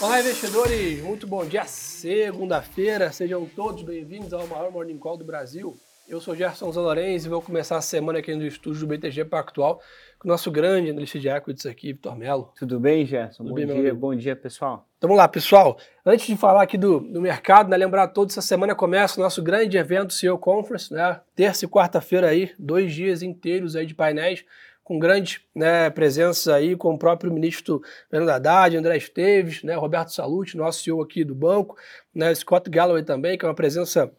Olá, investidores! Muito bom dia, segunda-feira. Sejam todos bem-vindos ao maior Morning Call do Brasil. Eu sou Gerson Zanorenz e vou começar a semana aqui no estúdio do BTG Pactual com o nosso grande analista de equities aqui, Vitor Mello. Tudo bem, Gerson? Tudo bom bem, dia, bom dia, pessoal. Então, vamos lá, pessoal. Antes de falar aqui do, do mercado, né, lembrar a todos, essa semana começa o nosso grande evento CEO Conference, né? Terça e quarta-feira aí, dois dias inteiros aí de painéis com grandes né, presenças aí, com o próprio ministro Fernando Haddad, André Esteves, né, Roberto Salute, nosso CEO aqui do banco, né, Scott Galloway também, que é uma presença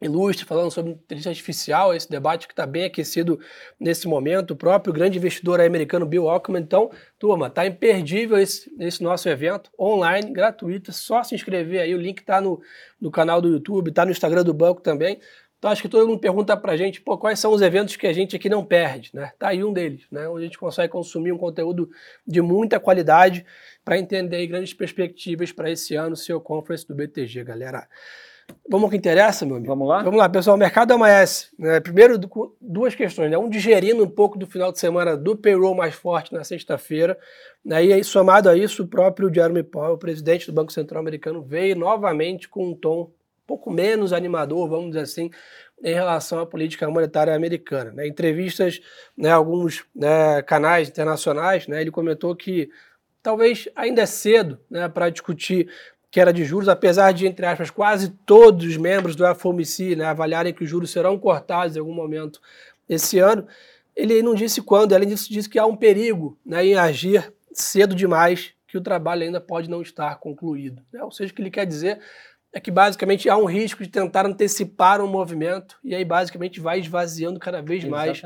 ilustre, falando sobre inteligência artificial, esse debate que está bem aquecido nesse momento, o próprio grande investidor americano Bill Ackman. Então, turma, está imperdível esse, esse nosso evento, online, gratuito, é só se inscrever aí, o link está no, no canal do YouTube, está no Instagram do banco também. Então acho que todo mundo pergunta para a gente, pô, quais são os eventos que a gente aqui não perde, né? Tá aí um deles, né? Onde a gente consegue consumir um conteúdo de muita qualidade para entender grandes perspectivas para esse ano, seu conference do BTG, galera. Vamos ao que interessa, meu amigo? Vamos lá? Vamos lá, pessoal. O mercado amanhece. Né? Primeiro, duas questões. Né? Um, digerindo um pouco do final de semana do payroll mais forte na sexta-feira. Né? E aí, somado a isso, o próprio Jeremy Powell, o presidente do Banco Central Americano, veio novamente com um tom pouco menos animador, vamos dizer assim, em relação à política monetária americana. Né? Entrevistas, né, alguns né, canais internacionais, né, ele comentou que talvez ainda é cedo né, para discutir queda de juros, apesar de, entre aspas, quase todos os membros do FOMC né, avaliarem que os juros serão cortados em algum momento esse ano, ele não disse quando, além disso, disse que há um perigo né, em agir cedo demais, que o trabalho ainda pode não estar concluído. Né? Ou seja, o que ele quer dizer é que basicamente há um risco de tentar antecipar um movimento e aí basicamente vai esvaziando cada vez mais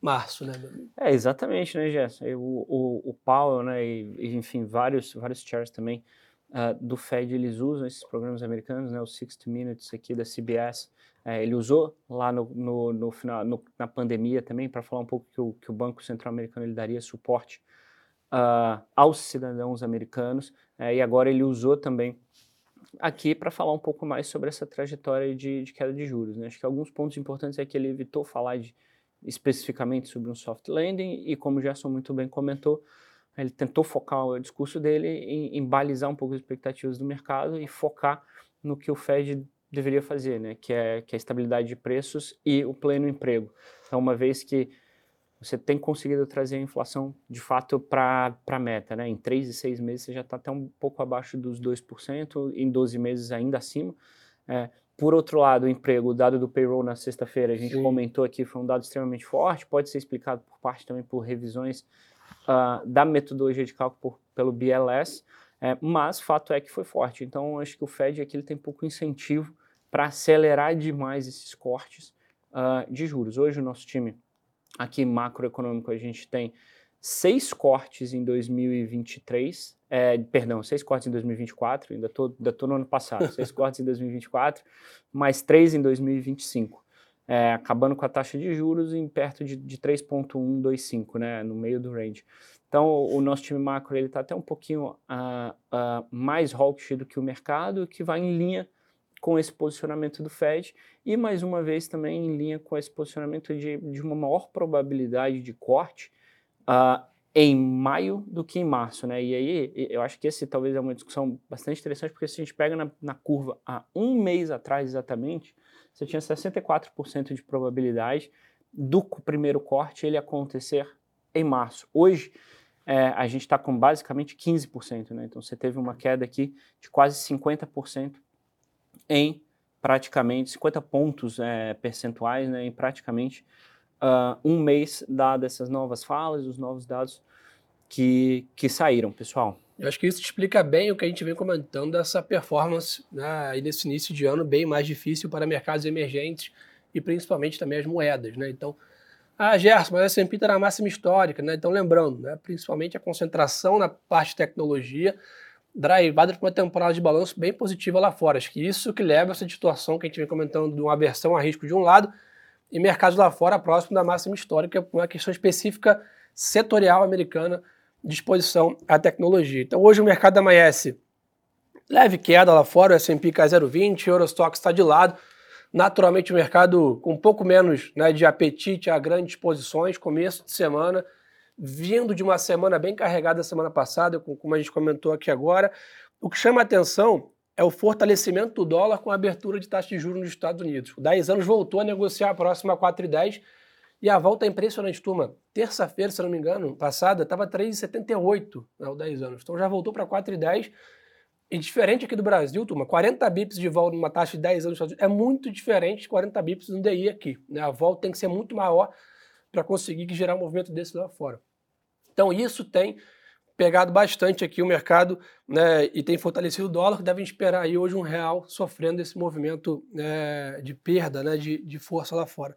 março, né? É, exatamente, né, Gerson? O, o, o Powell, né, e, enfim, vários, vários chairs também uh, do Fed, eles usam esses programas americanos, né, o 60 Minutes aqui da CBS, é, ele usou lá no, no, no final, no, na pandemia também, para falar um pouco que o, que o Banco Central Americano ele daria suporte uh, aos cidadãos americanos, é, e agora ele usou também aqui para falar um pouco mais sobre essa trajetória de, de, queda de juros. Né? Acho que alguns pontos importantes é que ele evitou falar de, especificamente sobre um soft landing e, como o Gerson muito bem comentou, ele tentou focar o discurso dele em, em balizar um pouco as expectativas do mercado e focar no que o Fed deveria fazer, né? que, é, que é a estabilidade de preços e o pleno emprego. Então, uma vez que você tem conseguido trazer a inflação de fato para a meta. Né? Em 3 e 6 meses você já está até um pouco abaixo dos 2%, em 12 meses ainda acima. É, por outro lado, o emprego, o dado do payroll na sexta-feira, a gente Sim. comentou aqui, foi um dado extremamente forte, pode ser explicado por parte também por revisões uh, da metodologia de cálculo por, pelo BLS, é, mas fato é que foi forte. Então, acho que o Fed aqui ele tem pouco incentivo para acelerar demais esses cortes uh, de juros. Hoje o nosso time aqui macroeconômico, a gente tem seis cortes em 2023, é, perdão, seis cortes em 2024, ainda estou ainda tô no ano passado, seis cortes em 2024, mais três em 2025. É, acabando com a taxa de juros em perto de, de 3,125, né, no meio do range. Então, o, nosso time macro está até um pouquinho uh, uh, mais hawkish do que o mercado, que vai em linha com esse posicionamento do Fed e, mais uma vez, também em linha com esse posicionamento de, de uma maior probabilidade de corte uh, em maio do que em março. Né? E aí, eu acho que esse talvez é uma discussão bastante interessante, porque se a gente pega na, na curva há um mês atrás exatamente, você tinha 64% de probabilidade do primeiro corte ele acontecer em março. Hoje, é, a gente está com basicamente 15%, né? Então você teve uma queda aqui de quase 50% em praticamente 50 pontos é, percentuais, né, em praticamente uh, um mês, dadas essas novas falas, os novos dados que, que saíram, pessoal. Eu acho que isso explica bem o que a gente vem comentando dessa performance né, nesse início de ano bem mais difícil para mercados emergentes e principalmente também as moedas. Né? Então, ah, Gerson, mas a S&P está na máxima histórica, né? Então, lembrando, né, principalmente a concentração na parte de tecnologia, drivada por uma temporada de balanço bem positiva lá fora. Acho que isso que leva a essa situação que a gente vem comentando de uma aversão a risco de um lado e mercados lá fora próximo da máxima histórica, uma questão específica setorial americana de exposição à tecnologia. Então hoje o mercado amanhece leve queda lá fora, o S&P cai 0,20, o Eurostock está de lado, naturalmente o mercado com um pouco menos né, de apetite a grandes posições, começo de semana, vindo de uma semana bem carregada semana passada, como a gente comentou aqui agora. o que chama a atenção é o fortalecimento do dólar com a abertura de taxa de juros nos Estados Unidos. O 10 anos voltou a negociar a 4,10 e a volta é impressionante, turma. Terça-feira, se não me engano, passada, estava 3,78 né, o 10 anos. Então já voltou para 4,10. E diferente aqui do Brasil, turma, 40 bips de volta numa taxa de 10 anos é muito diferente de 40 bips no DI aqui. Né? A volta tem que ser muito maior para conseguir gerar um movimento desse lá fora. Então isso tem pegado bastante aqui o mercado né, e tem fortalecido o dólar, devem esperar aí hoje um real sofrendo esse movimento né, de perda, né, de, de força lá fora.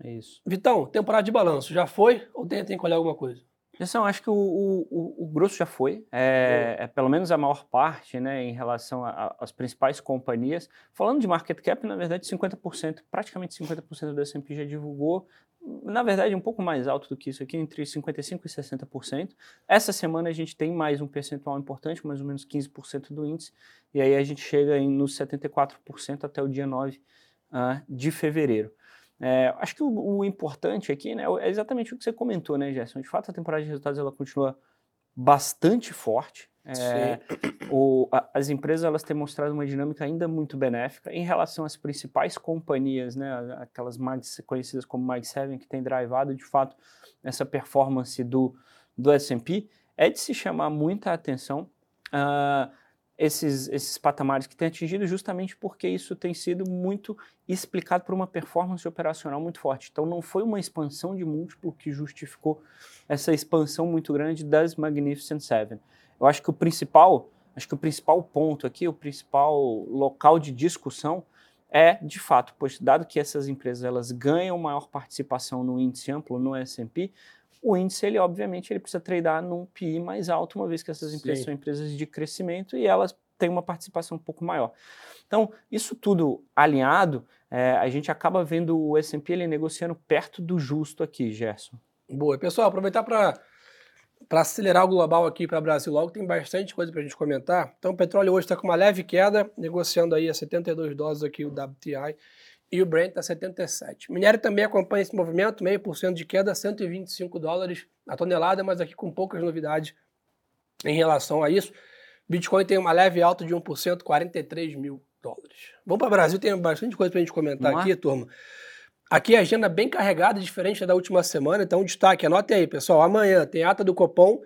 É isso. Vitão, temporada de balanço, já foi ou tem, tem que olhar alguma coisa? Gestão, acho que o, o, o, grosso já foi, é, é, pelo menos a maior parte, né, em relação às principais companhias. Falando de market cap, na verdade, 50%, praticamente 50% do S&P já divulgou, na verdade, um pouco mais alto do que isso aqui, entre 55% e 60%. Essa semana a gente tem mais um percentual importante, mais ou menos 15% do índice, e aí a gente chega em, nos 74% até o dia 9 uh, ah, de fevereiro. É, acho que o, o, importante aqui né, é exatamente o que você comentou, né, Gerson? De fato, a temporada de resultados ela continua bastante forte. É, o, a, as empresas elas têm mostrado uma dinâmica ainda muito benéfica em relação às principais companhias, né, aquelas mais conhecidas como Mag 7, que têm drivado de fato essa performance do, do S&P. É de se chamar muita atenção. Uh, esses, esses patamares que tem atingido justamente porque isso tem sido muito explicado por uma performance operacional muito forte. Então não foi uma expansão de múltiplo que justificou essa expansão muito grande das Magnificent Seven. Eu acho que o principal, acho que o principal ponto aqui, o principal local de discussão é, de fato, pois dado que essas empresas elas ganham maior participação no índice amplo, no S&P, o índice, ele obviamente, ele precisa tradear num PI mais alto, uma vez que essas empresas Sim. são empresas de crescimento e elas têm uma participação um pouco maior. Então, isso tudo alinhado, é, a gente acaba vendo o S&P ele negociando perto do justo aqui, Gerson. Boa. Pessoal, aproveitar para para acelerar o global aqui para o Brasil logo, tem bastante coisa para a gente comentar. Então, o petróleo hoje está com uma leve queda, negociando aí a 72 dólares aqui o WTI e o Brent está 77. O minério também acompanha esse movimento, meio por cento de queda, 125 dólares a tonelada, mas aqui com poucas novidades em relação a isso. Bitcoin tem uma leve alta de 1%, 43 mil dólares. Vamos para o Brasil, tem bastante coisa para a gente comentar aqui, turma. Aqui a agenda bem carregada, diferente da última semana, então destaque, anote aí, pessoal. Amanhã tem ata do Copom,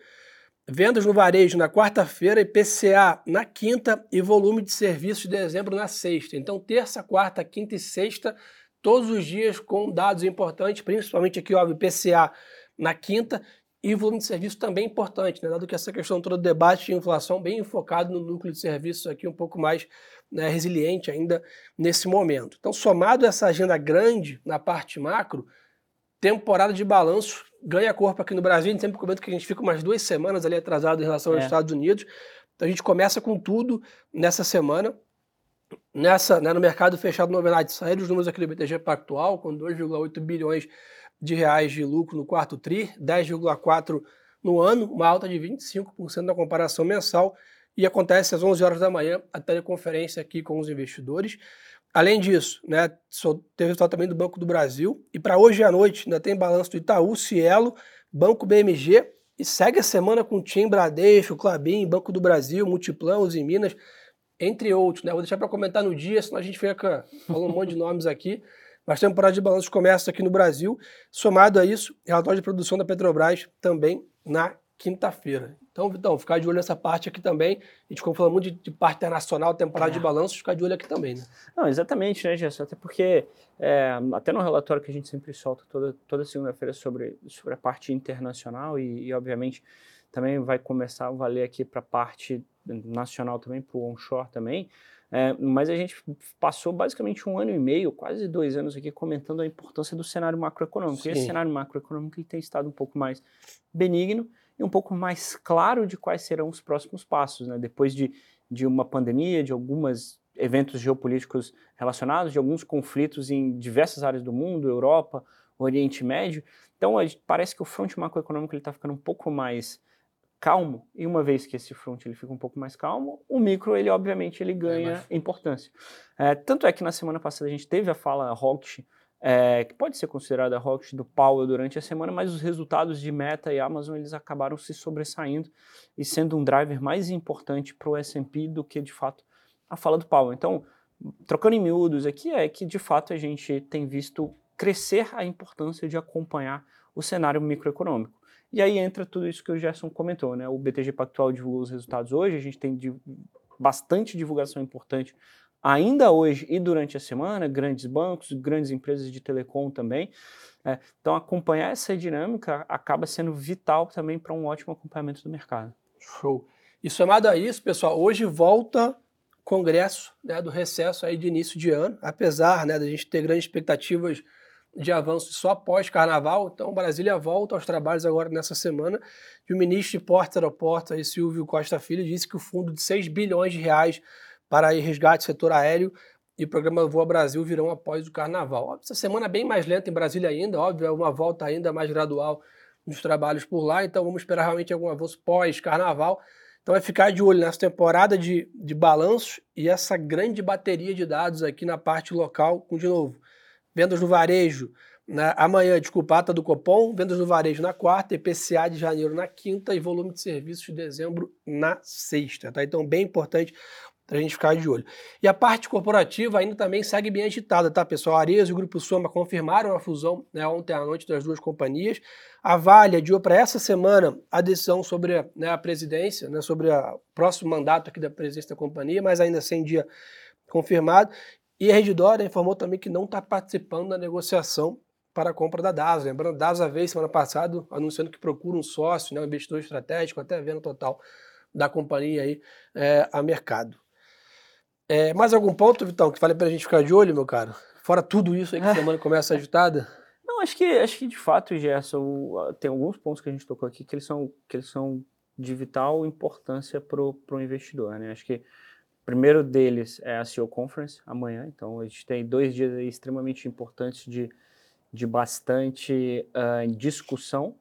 Vendas no varejo na quarta-feira, IPCA na quinta e volume de serviços de dezembro na sexta. Então, terça, quarta, quinta e sexta, todos os dias com dados importantes, principalmente aqui, o IPCA na quinta e volume de serviços também importante, né? dado que essa questão toda do debate de inflação bem enfocado no núcleo de serviços aqui, um pouco mais né, resiliente ainda nesse momento. Então, somado essa agenda grande na parte macro, temporada de balanço ganha corpo aqui no Brasil. A gente sempre comenta que a gente fica umas duas semanas ali atrasado em relação aos é. Estados Unidos. Então a gente começa com tudo nessa semana. Nessa, né, no mercado fechado, na verdade, saíram os números aqui do BTG Pactual, com 2,8 bilhões de reais de lucro no quarto TRI, 10,4 no ano, uma alta de 25% na comparação mensal, e acontece às 11 horas da manhã a teleconferência aqui com os investidores. Além disso, né, teve resultado também do Banco do Brasil. E para hoje à noite ainda tem balanço do Itaú, Cielo, Banco BMG e segue a semana com Tim, Bradesco, Clabin, Banco do Brasil, Multiplan, Uzi Minas, entre outros. Né? Vou deixar para comentar no dia, senão a gente fica falando um monte de nomes aqui. Mas temporada de balanço começa aqui no Brasil. Somado a isso, relatório de produção da Petrobras também na quinta-feira. Então, Vitão, ficar de olho nessa parte aqui também. A gente ficou falando muito de, de parte internacional, temporada é. de balanço, ficar de olho aqui também, né? Não, exatamente, né, Gerson? Até porque, é, até no relatório que a gente sempre solta toda, toda segunda-feira sobre, sobre a parte internacional e, e, obviamente, também vai começar a valer aqui para a parte nacional também, para o onshore também. É, mas a gente passou basicamente um ano e meio, quase dois anos aqui, comentando a importância do cenário macroeconômico. Sim. E esse cenário macroeconômico tem estado um pouco mais benigno e um pouco mais claro de quais serão os próximos passos, né? depois de, de uma pandemia, de alguns eventos geopolíticos relacionados, de alguns conflitos em diversas áreas do mundo, Europa, Oriente Médio. Então, parece que o fronte macroeconômico está ficando um pouco mais calmo, e uma vez que esse front ele fica um pouco mais calmo, o micro, ele obviamente, ele ganha é, mas... importância. É, tanto é que na semana passada a gente teve a fala hawkish é, que pode ser considerada a rocket do Powell durante a semana, mas os resultados de Meta e Amazon eles acabaram se sobressaindo e sendo um driver mais importante para o S&P do que de fato a fala do Powell. Então, trocando em miúdos aqui é que de fato a gente tem visto crescer a importância de acompanhar o cenário microeconômico. E aí entra tudo isso que o Gerson comentou, né? O BTG Pactual divulgou os resultados hoje, a gente tem bastante divulgação importante ainda hoje e durante a semana, grandes bancos, grandes empresas de telecom também. É, então, acompanhar essa dinâmica acaba sendo vital também para um ótimo acompanhamento do mercado. Show. E somado a isso, pessoal, hoje volta congresso né, do recesso aí de início de ano, apesar né, da gente ter grandes expectativas de avanço só após carnaval, então Brasília volta aos trabalhos agora nessa semana, e o ministro de Portos e Aeroportos, Silvio Costa Filho, disse que o fundo de 6 bilhões de reais para resgate setor aéreo e o programa Voa Brasil virão após o carnaval. Essa semana é bem mais lenta em Brasília ainda, óbvio, é uma volta ainda mais gradual dos trabalhos por lá, então vamos esperar realmente algum avanço pós-carnaval. Então é ficar de olho nessa temporada de, de balanços e essa grande bateria de dados aqui na parte local, com de novo, vendas no varejo na, amanhã, desculpa, ata do Copom, vendas no varejo na quarta, IPCA de janeiro na quinta e volume de serviços de dezembro na sexta. Tá? Então, bem importante para a gente ficar de olho. E a parte corporativa ainda também segue bem agitada, tá, pessoal? A Ares e o Grupo Soma confirmaram a fusão né, ontem à noite das duas companhias. A Vale adiou para essa semana a decisão sobre né, a presidência, né, sobre o próximo mandato aqui da presidência da companhia, mas ainda sem dia confirmado. E a Redditor informou também que não está participando da negociação para a compra da DASA. Lembrando, a DASA veio semana passada anunciando que procura um sócio, né, um investidor estratégico, até vendo total da companhia aí é, a mercado. É, mais algum ponto, Vitão, que vale para a gente ficar de olho, meu caro? Fora tudo isso aí que a semana começa agitada? Não, acho que, acho que de fato, Gerson, tem alguns pontos que a gente tocou aqui que eles são, que eles são de vital importância para o investidor. Né? Acho que primeiro deles é a CEO Conference amanhã, então a gente tem dois dias extremamente importantes de, de bastante uh, discussão.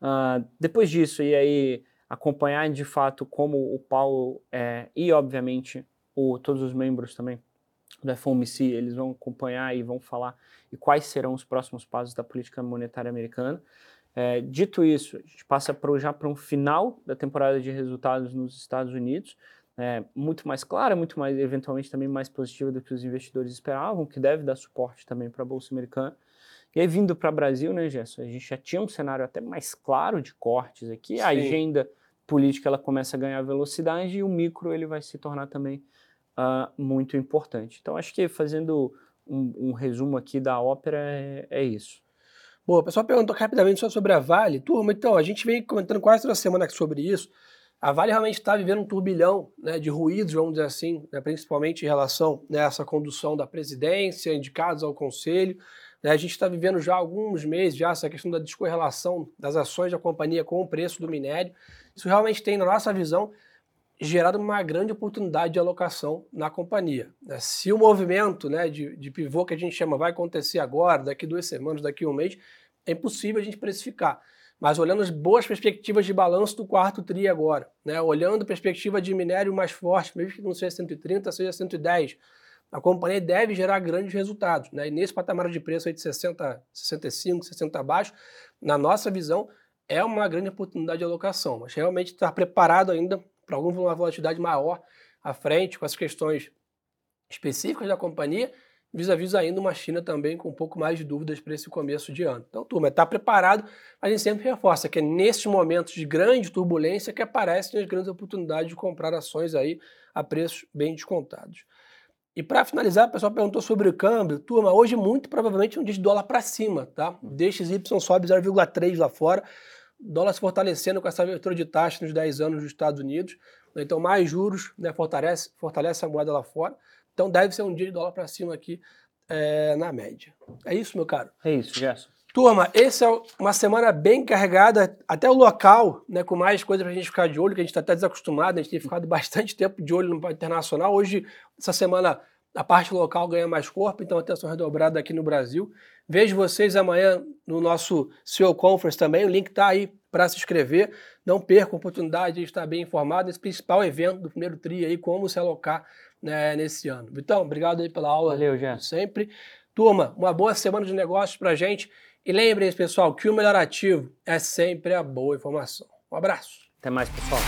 Uh, depois disso, e aí acompanhar de fato como o Paulo é, e obviamente o, todos os membros também do FOMC, eles vão acompanhar e vão falar e quais serão os próximos passos da política monetária americana. É, dito isso, a gente passa pro, já para um final da temporada de resultados nos Estados Unidos é, muito mais clara, muito mais, eventualmente também mais positiva do que os investidores esperavam, que deve dar suporte também para a Bolsa Americana. E aí, vindo para o Brasil, né, Gerson, a gente já tinha um cenário até mais claro de cortes aqui, Sim. a agenda política ela começa a ganhar velocidade e o micro ele vai se tornar também uh, muito importante. Então, acho que fazendo um, um resumo aqui da ópera é, é isso. Boa, o pessoal perguntou rapidamente só sobre a Vale. Turma, então, a gente vem comentando quase toda semana sobre isso. A Vale realmente está vivendo um turbilhão né, de ruídos, vamos dizer assim, né, principalmente em relação né, a essa condução da presidência, indicados ao conselho. Né, a gente está vivendo já há alguns meses já essa questão da descorrelação das ações da companhia com o preço do minério. Isso realmente tem, na nossa visão, gerado uma grande oportunidade de alocação na companhia. Né. Se o movimento né, de, de pivô que a gente chama vai acontecer agora, daqui duas semanas, daqui um mês, é impossível a gente precificar mas olhando as boas perspectivas de balanço do quarto TRI agora, né? olhando a perspectiva de minério mais forte, mesmo que não seja 130, seja 110, a companhia deve gerar grandes resultados. Né? E nesse patamar de preço aí de 60, 65, 60 abaixo, na nossa visão, é uma grande oportunidade de alocação, mas realmente estar preparado ainda para alguma volatilidade maior à frente, com as questões específicas da companhia, vis-a-vis ainda uma China também com um pouco mais de dúvidas para esse começo de ano. Então, turma, está preparado, a gente sempre reforça que é nesses momentos de grande turbulência que aparecem as grandes oportunidades de comprar ações aí a preços bem descontados. E para finalizar, o pessoal perguntou sobre o câmbio. Turma, hoje muito provavelmente um dia de dólar para cima, tá? DXY sobe 0,3 lá fora, dólar se fortalecendo com essa abertura de taxa nos 10 anos dos Estados Unidos. Então, mais juros né, fortalece, fortalece a moeda lá fora. Então deve ser um dia de dólar para cima aqui é, na média. É isso, meu caro? É isso, Gerson. Turma, essa é uma semana bem carregada, até o local, né, com mais coisas para a gente ficar de olho, que a gente está até desacostumado, a gente tem ficado bastante tempo de olho no internacional. Hoje, essa semana, a parte local ganha mais corpo, então atenção redobrada aqui no Brasil. Vejo vocês amanhã no nosso CEO Conference também, o link está aí para se inscrever. Não perca a oportunidade de estar bem informado desse principal evento do primeiro TRI aí, como se alocar né, nesse ano. Vitão, obrigado aí pela aula. Valeu, já. Sempre. Turma, uma boa semana de negócios pra gente. E lembrem-se, pessoal, que o melhor ativo é sempre a boa informação. Um abraço. Até mais, pessoal.